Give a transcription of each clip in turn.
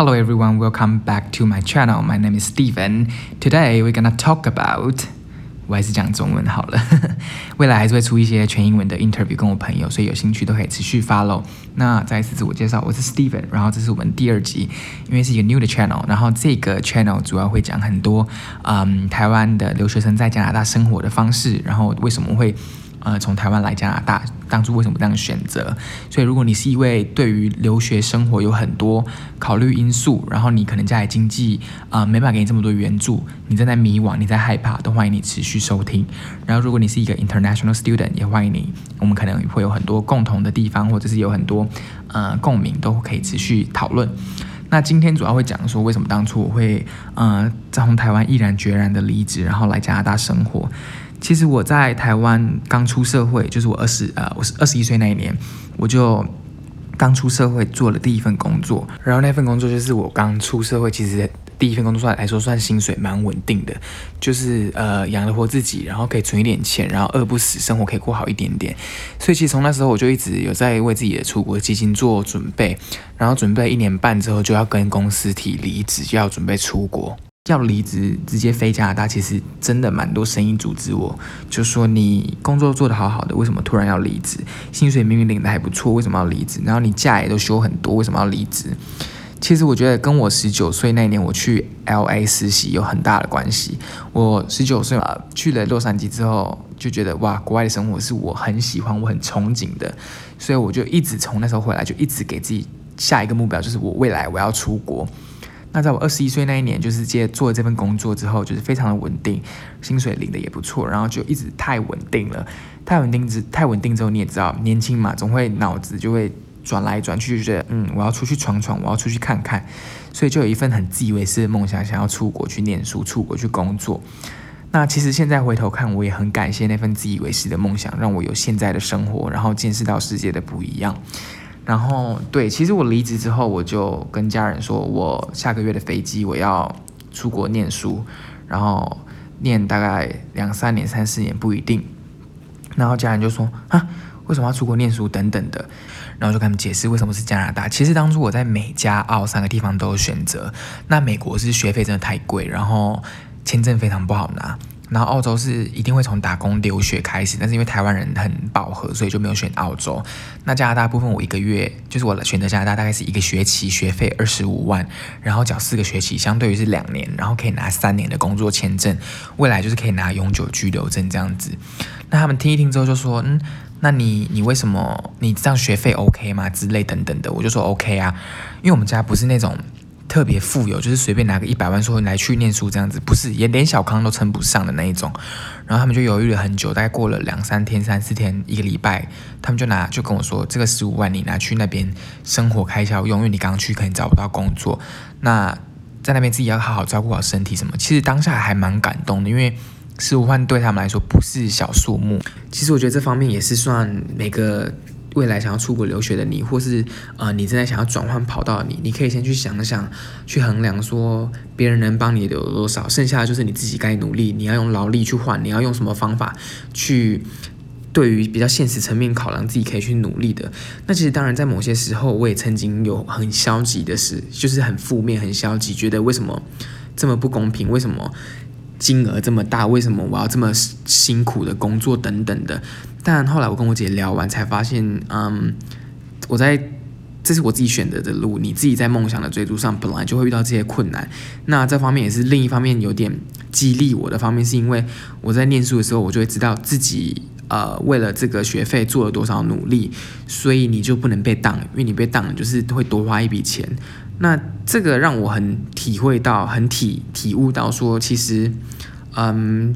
Hello everyone, welcome back to my channel. My name is Steven. Today we're gonna talk about 我还是讲中文好了。未来还是会出一些全英文的 interview 跟我朋友，所以有兴趣都可以持续 follow。那再一次自我介绍，我是 Steven，然后这是我们第二集，因为是一个 new 的 channel，然后这个 channel 主要会讲很多嗯台湾的留学生在加拿大生活的方式，然后为什么会。呃，从台湾来加拿大，当初为什么这样选择？所以，如果你是一位对于留学生活有很多考虑因素，然后你可能家里经济啊没办法给你这么多援助，你正在迷惘，你在害怕，都欢迎你持续收听。然后，如果你是一个 international student，也欢迎你，我们可能会有很多共同的地方，或者是有很多呃共鸣，都可以持续讨论。那今天主要会讲说，为什么当初我会呃从台湾毅然决然的离职，然后来加拿大生活。其实我在台湾刚出社会，就是我二十呃，我是二十一岁那一年，我就刚出社会做了第一份工作。然后那份工作就是我刚出社会，其实第一份工作算来说算薪水蛮稳定的，就是呃养得活自己，然后可以存一点钱，然后饿不死，生活可以过好一点点。所以其实从那时候我就一直有在为自己的出国基金做准备，然后准备一年半之后就要跟公司提离职，就要准备出国。要离职直接飞加拿大，其实真的蛮多声音阻止我，就说你工作做得好好的，为什么突然要离职？薪水明明领的还不错，为什么要离职？然后你假也都休很多，为什么要离职？其实我觉得跟我十九岁那年我去 L A 实习有很大的关系。我十九岁嘛，去了洛杉矶之后，就觉得哇，国外的生活是我很喜欢、我很憧憬的，所以我就一直从那时候回来，就一直给自己下一个目标，就是我未来我要出国。那在我二十一岁那一年，就是接做了这份工作之后，就是非常的稳定，薪水领的也不错，然后就一直太稳定了，太稳定之太稳定之后，你也知道，年轻嘛，总会脑子就会转来转去，就觉得嗯，我要出去闯闯，我要出去看看，所以就有一份很自以为是的梦想，想要出国去念书，出国去工作。那其实现在回头看，我也很感谢那份自以为是的梦想，让我有现在的生活，然后见识到世界的不一样。然后对，其实我离职之后，我就跟家人说，我下个月的飞机我要出国念书，然后念大概两三年、三四年不一定。然后家人就说啊，为什么要出国念书等等的，然后就跟他们解释为什么是加拿大。其实当初我在美加澳三个地方都有选择，那美国是学费真的太贵，然后签证非常不好拿。然后澳洲是一定会从打工留学开始，但是因为台湾人很饱和，所以就没有选澳洲。那加拿大部分我一个月就是我选择加拿大，大概是一个学期学费二十五万，然后缴四个学期，相对于是两年，然后可以拿三年的工作签证，未来就是可以拿永久居留证这样子。那他们听一听之后就说，嗯，那你你为什么你这样学费 OK 吗？之类等等的，我就说 OK 啊，因为我们家不是那种。特别富有，就是随便拿个一百万说来去念书这样子，不是也连小康都称不上的那一种。然后他们就犹豫了很久，大概过了两三天、三四天、一个礼拜，他们就拿就跟我说，这个十五万你拿去那边生活开销用，因为你刚去可能找不到工作，那在那边自己要好好照顾好身体什么。其实当下还蛮感动的，因为十五万对他们来说不是小数目。其实我觉得这方面也是算每个。未来想要出国留学的你，或是呃你正在想要转换跑道的你，你可以先去想想，去衡量说别人能帮你留多少，剩下的就是你自己该努力，你要用劳力去换，你要用什么方法去对于比较现实层面考量，自己可以去努力的。那其实当然在某些时候，我也曾经有很消极的事，就是很负面、很消极，觉得为什么这么不公平？为什么？金额这么大，为什么我要这么辛苦的工作等等的？但后来我跟我姐聊完，才发现，嗯，我在这是我自己选择的路。你自己在梦想的追逐上，本来就会遇到这些困难。那这方面也是另一方面有点激励我的方面，是因为我在念书的时候，我就会知道自己呃为了这个学费做了多少努力，所以你就不能被当，因为你被当就是会多花一笔钱。那这个让我很体会到，很体体悟到，说其实，嗯，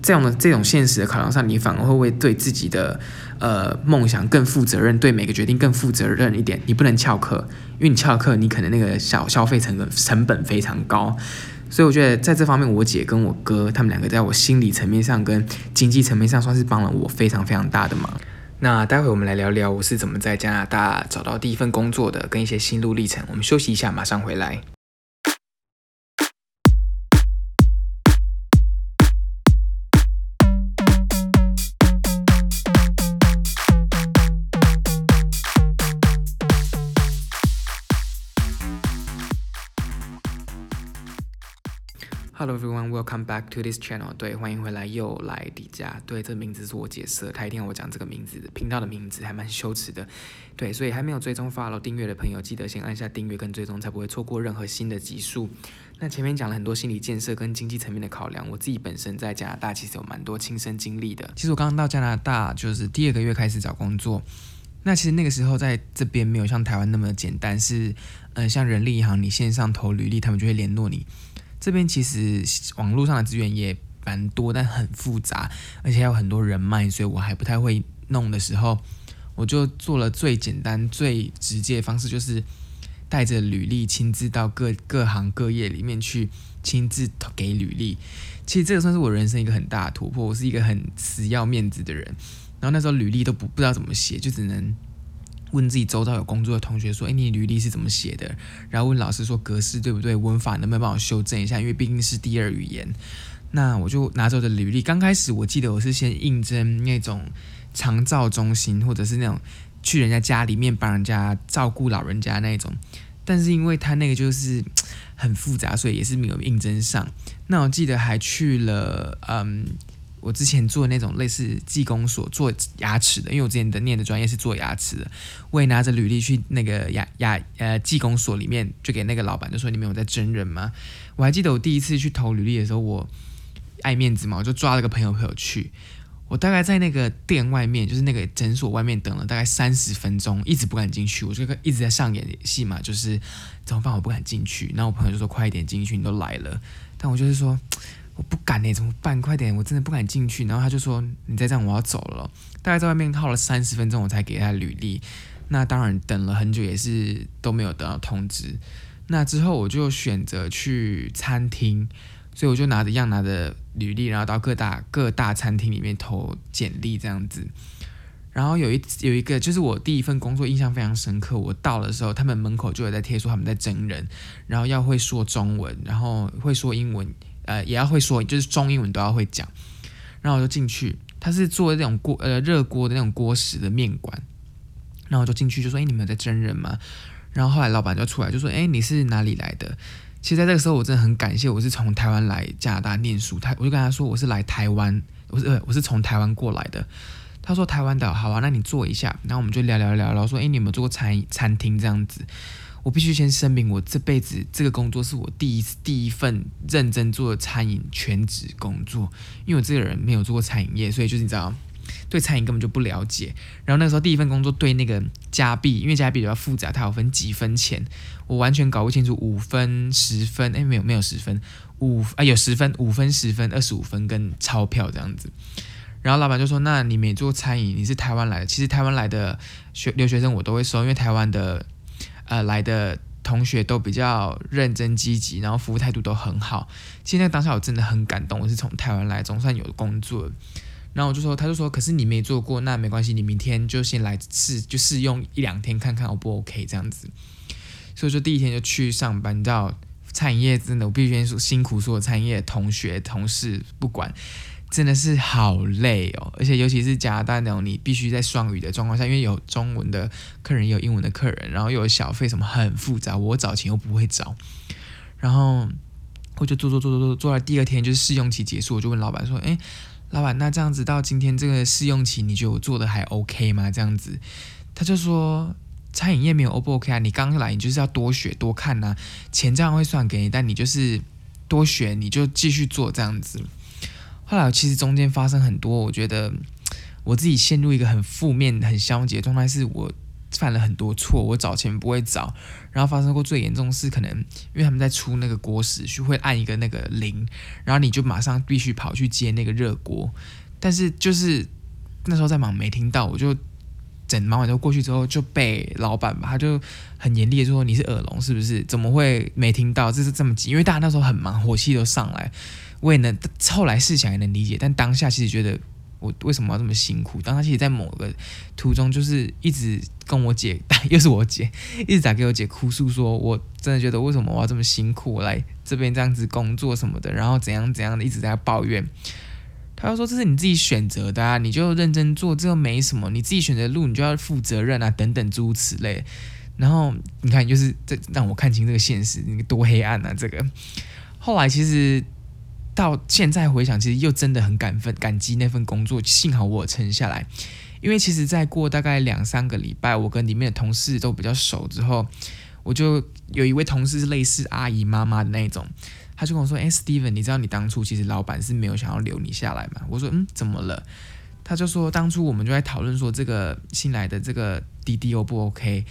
这样的这种现实的考量上，你反而会为对自己的呃梦想更负责任，对每个决定更负责任一点。你不能翘课，因为你翘课，你可能那个小消费成本成本非常高。所以我觉得在这方面，我姐跟我哥他们两个在我心理层面上跟经济层面上，算是帮了我非常非常大的忙。那待会我们来聊聊我是怎么在加拿大找到第一份工作的，跟一些心路历程。我们休息一下，马上回来。Hello everyone, welcome back to this channel. 对，欢迎回来，又来迪迦。对，这名字是我解释，他一定要我讲这个名字，频道的名字还蛮羞耻的。对，所以还没有追踪 follow 订阅的朋友，记得先按下订阅跟追踪，才不会错过任何新的集数。那前面讲了很多心理建设跟经济层面的考量，我自己本身在加拿大其实有蛮多亲身经历的。其实我刚刚到加拿大就是第二个月开始找工作，那其实那个时候在这边没有像台湾那么简单，是嗯，像人力银行你线上投履历，他们就会联络你。这边其实网络上的资源也蛮多，但很复杂，而且还有很多人脉，所以我还不太会弄的时候，我就做了最简单、最直接的方式，就是带着履历亲自到各 各行各业里面去亲自给履历。其实这个算是我人生一个很大的突破。我是一个很死要面子的人，然后那时候履历都不不知道怎么写，就只能。问自己周遭有工作的同学说：“哎，你履历是怎么写的？”然后问老师说：“格式对不对？文法能不能帮我修正一下？因为毕竟是第二语言。”那我就拿着我的履历。刚开始我记得我是先应征那种长照中心，或者是那种去人家家里面帮人家照顾老人家那种。但是因为他那个就是很复杂，所以也是没有应征上。那我记得还去了，嗯。我之前做那种类似技工所做牙齿的，因为我之前的念的专业是做牙齿的，我也拿着履历去那个牙牙呃技工所里面，就给那个老板就说：“你们有在真人吗？”我还记得我第一次去投履历的时候，我爱面子嘛，我就抓了个朋友陪我去。我大概在那个店外面，就是那个诊所外面等了大概三十分钟，一直不敢进去。我就一直在上演戏嘛，就是怎么办？我不敢进去。然后我朋友就说：“快一点进去，你都来了。”但我就是说。我不敢呢，怎么办？快点，我真的不敢进去。然后他就说：“你再这样，我要走了。”大概在外面耗了三十分钟，我才给他履历。那当然等了很久，也是都没有得到通知。那之后我就选择去餐厅，所以我就拿着样拿着履历，然后到各大各大餐厅里面投简历这样子。然后有一有一个就是我第一份工作印象非常深刻。我到的时候，他们门口就有在贴说他们在征人，然后要会说中文，然后会说英文。呃，也要会说，就是中英文都要会讲。然后我就进去，他是做那种锅呃热锅的那种锅食的面馆。然后我就进去就说：“哎，你们有在真人吗？”然后后来老板就出来就说：“哎，你是哪里来的？”其实在这个时候，我真的很感谢，我是从台湾来加拿大念书。他我就跟他说：“我是来台湾，我是呃我是从台湾过来的。”他说：“台湾的，好啊，那你坐一下。”然后我们就聊聊聊聊，说：“哎，你有没有做过餐餐厅这样子？”我必须先声明，我这辈子这个工作是我第一次第一份认真做的餐饮全职工作。因为我这个人没有做过餐饮业，所以就是你知道，对餐饮根本就不了解。然后那个时候第一份工作对那个加币，因为加币比较复杂，它有分几分钱，我完全搞不清楚五分、十分，哎，没有没有十分，五啊有十分、五分、十分、二十五分跟钞票这样子。然后老板就说：“那你没做餐饮，你是台湾来的？其实台湾来的学留学生我都会收，因为台湾的。”呃，来的同学都比较认真积极，然后服务态度都很好。其实那当下我真的很感动，我是从台湾来，总算有工作。然后我就说，他就说，可是你没做过，那没关系，你明天就先来试，就试用一两天看看 O 不 OK 这样子。所以说第一天就去上班，你知道，餐饮业真的我必须说辛苦，所有餐饮业同学同事不管。真的是好累哦，而且尤其是加拿大那种，你必须在双语的状况下，因为有中文的客人，有英文的客人，然后又有小费什么，很复杂。我找钱又不会找，然后我就做做做做做，做到第二天就是试用期结束，我就问老板说：“哎，老板，那这样子到今天这个试用期，你觉得我做的还 OK 吗？”这样子，他就说：“餐饮业没有 O 不 OK 啊？你刚来，你就是要多学多看呐，钱这样会算给你，但你就是多学，你就继续做这样子。”后来其实中间发生很多，我觉得我自己陷入一个很负面、很消极的状态，是我犯了很多错，我找钱不会找，然后发生过最严重是可能因为他们在出那个锅时，就会按一个那个铃，然后你就马上必须跑去接那个热锅，但是就是那时候在忙没听到，我就整忙完之后过去之后就被老板吧，他就很严厉的说你是耳聋是不是？怎么会没听到？这是这么急，因为大家那时候很忙，火气都上来。我也能后来试想也能理解，但当下其实觉得我为什么要这么辛苦？当他其实，在某个途中，就是一直跟我姐，又是我姐，一直在给我姐哭诉，说我真的觉得为什么我要这么辛苦，我来这边这样子工作什么的，然后怎样怎样的，一直在抱怨。他又说这是你自己选择的啊，你就认真做，这又没什么，你自己选择路，你就要负责任啊，等等诸如此类。然后你看，就是这让我看清这个现实，你多黑暗啊！这个后来其实。到现在回想，其实又真的很感奋感激那份工作，幸好我撑下来。因为其实再过大概两三个礼拜，我跟里面的同事都比较熟之后，我就有一位同事是类似阿姨妈妈的那种，他就跟我说：“哎，Steven，你知道你当初其实老板是没有想要留你下来吗？”我说：“嗯，怎么了？”他就说：“当初我们就在讨论说这个新来的这个滴滴 O 不 OK？”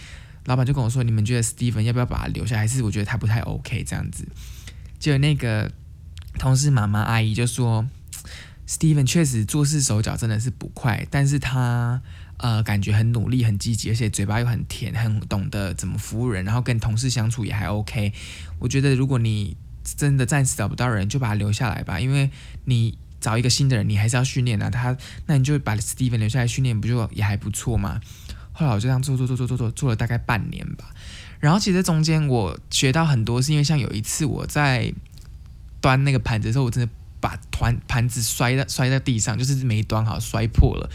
老板就跟我说：“你们觉得 Steven 要不要把他留下？还是我觉得他不太 OK 这样子？”结果那个同事妈妈阿姨就说。Steven 确实做事手脚真的是不快，但是他呃感觉很努力、很积极，而且嘴巴又很甜，很懂得怎么服务人，然后跟同事相处也还 OK。我觉得如果你真的暂时找不到人，就把他留下来吧，因为你找一个新的人，你还是要训练啊。他那你就把 Steven 留下来训练，不就也还不错吗？后来我就这样做做做做做做做了大概半年吧。然后其实中间我学到很多，是因为像有一次我在端那个盘子的时候，我真的。把盘盘子摔在摔在地上，就是没端好，摔破了。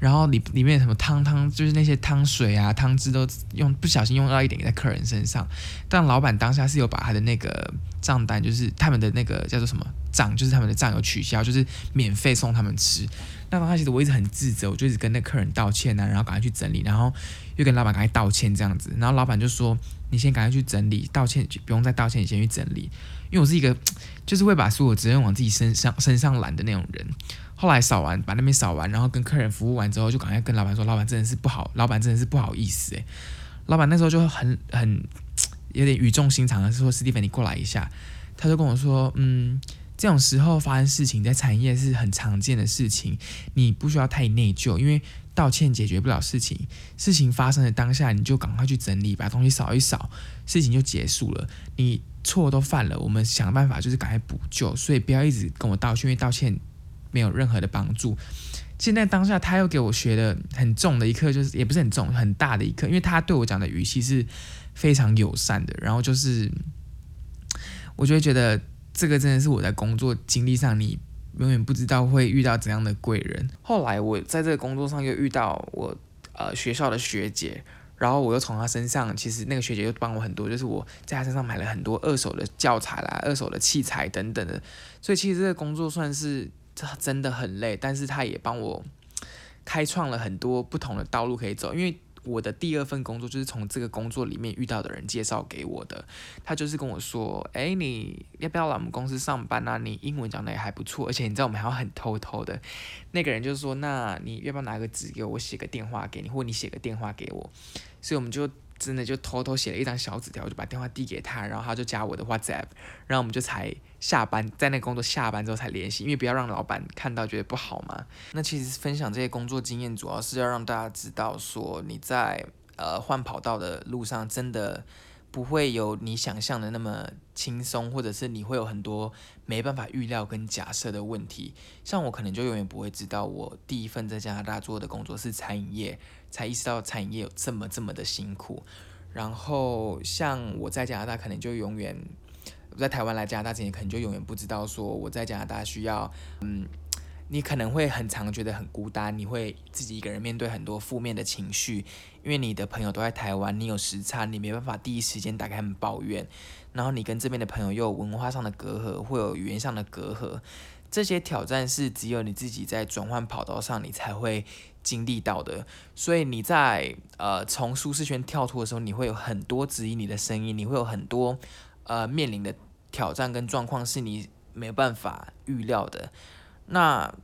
然后里里面什么汤汤，就是那些汤水啊、汤汁都用不小心用到一点在客人身上。但老板当下是有把他的那个账单，就是他们的那个叫做什么账，就是他们的账有取消，就是免费送他们吃。那当下其实我一直很自责，我就一直跟那客人道歉啊，然后赶快去整理，然后又跟老板赶快道歉这样子。然后老板就说：“你先赶快去整理，道歉不用再道歉，你先去整理。”因为我是一个。就是会把所有责任往自己身上身上懒的那种人。后来扫完，把那边扫完，然后跟客人服务完之后，就赶快跟老板说：“老板真的是不好，老板真的是不好意思。”诶，老板那时候就很很 有点语重心长的说：“史蒂芬，你过来一下。”他就跟我说：“嗯，这种时候发生事情在产业是很常见的事情，你不需要太内疚，因为道歉解决不了事情。事情发生的当下，你就赶快去整理，把东西扫一扫，事情就结束了。你。”错都犯了，我们想办法就是赶快补救，所以不要一直跟我道歉，因为道歉没有任何的帮助。现在当下他又给我学的很重的一课，就是也不是很重，很大的一课，因为他对我讲的语气是非常友善的，然后就是我就会觉得这个真的是我在工作经历上，你永远不知道会遇到怎样的贵人。后来我在这个工作上又遇到我呃学校的学姐。然后我又从她身上，其实那个学姐又帮我很多，就是我在她身上买了很多二手的教材啦、二手的器材等等的，所以其实这个工作算是真的很累，但是她也帮我开创了很多不同的道路可以走，因为。我的第二份工作就是从这个工作里面遇到的人介绍给我的，他就是跟我说：“哎，你要不要来我们公司上班啊？你英文讲的也还不错，而且你知道我们还要很偷偷的。”那个人就说：“那你要不要拿个纸给我，写个电话给你，或你写个电话给我？”所以我们就。真的就偷偷写了一张小纸条，就把电话递给他，然后他就加我的 WhatsApp，然后我们就才下班，在那个工作下班之后才联系，因为不要让老板看到觉得不好嘛。那其实分享这些工作经验，主要是要让大家知道说你在呃换跑道的路上真的。不会有你想象的那么轻松，或者是你会有很多没办法预料跟假设的问题。像我可能就永远不会知道，我第一份在加拿大做的工作是餐饮业，才意识到餐饮业有这么这么的辛苦。然后像我在加拿大，可能就永远在台湾来加拿大之前，可能就永远不知道说我在加拿大需要嗯。你可能会很常觉得很孤单，你会自己一个人面对很多负面的情绪，因为你的朋友都在台湾，你有时差，你没办法第一时间打开他们抱怨，然后你跟这边的朋友又有文化上的隔阂，会有语言上的隔阂，这些挑战是只有你自己在转换跑道上你才会经历到的，所以你在呃从舒适圈跳脱的时候，你会有很多质疑你的声音，你会有很多呃面临的挑战跟状况是你没有办法预料的。那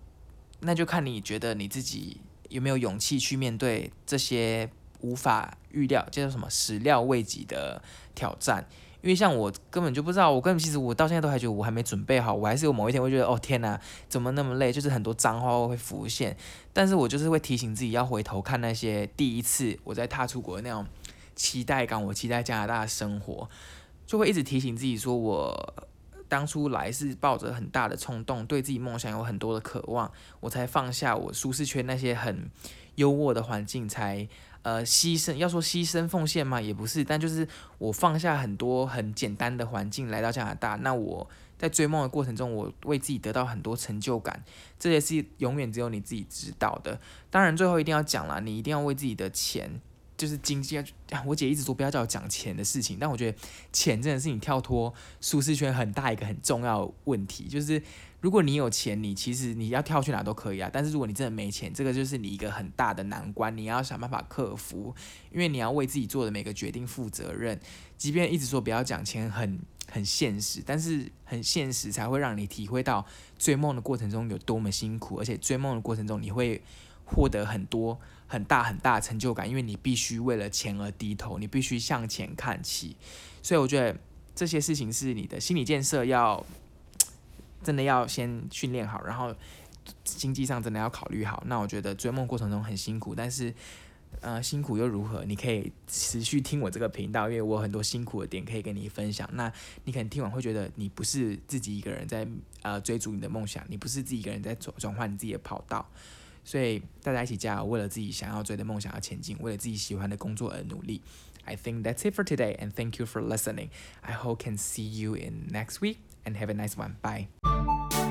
那就看你觉得你自己有没有勇气去面对这些无法预料，叫做什么始料未及的挑战。因为像我根本就不知道，我根本其实我到现在都还觉得我还没准备好，我还是有某一天会觉得哦天哪，怎么那么累？就是很多脏话会浮现。但是我就是会提醒自己要回头看那些第一次我在踏出国的那种期待感，我期待加拿大的生活，就会一直提醒自己说我。当初来是抱着很大的冲动，对自己梦想有很多的渴望，我才放下我舒适圈那些很优渥的环境，才呃牺牲。要说牺牲奉献嘛，也不是，但就是我放下很多很简单的环境来到加拿大。那我在追梦的过程中，我为自己得到很多成就感，这些是永远只有你自己知道的。当然，最后一定要讲了，你一定要为自己的钱就是经济啊，我姐一直说不要叫我讲钱的事情，但我觉得钱真的是你跳脱舒适圈很大一个很重要问题。就是如果你有钱，你其实你要跳去哪都可以啊。但是如果你真的没钱，这个就是你一个很大的难关，你要想办法克服，因为你要为自己做的每个决定负责任。即便一直说不要讲钱，很很现实，但是很现实才会让你体会到追梦的过程中有多么辛苦，而且追梦的过程中你会。获得很多很大很大成就感，因为你必须为了钱而低头，你必须向前看齐。所以我觉得这些事情是你的心理建设要真的要先训练好，然后经济上真的要考虑好。那我觉得追梦过程中很辛苦，但是呃辛苦又如何？你可以持续听我这个频道，因为我很多辛苦的点可以跟你分享。那你可能听完会觉得你不是自己一个人在呃追逐你的梦想，你不是自己一个人在转转换你自己的跑道。所以大家一起加油，为了自己想要追的梦想而前进，为了自己喜欢的工作而努力。I think that's it for today, and thank you for listening. I hope can see you in next week, and have a nice one. Bye.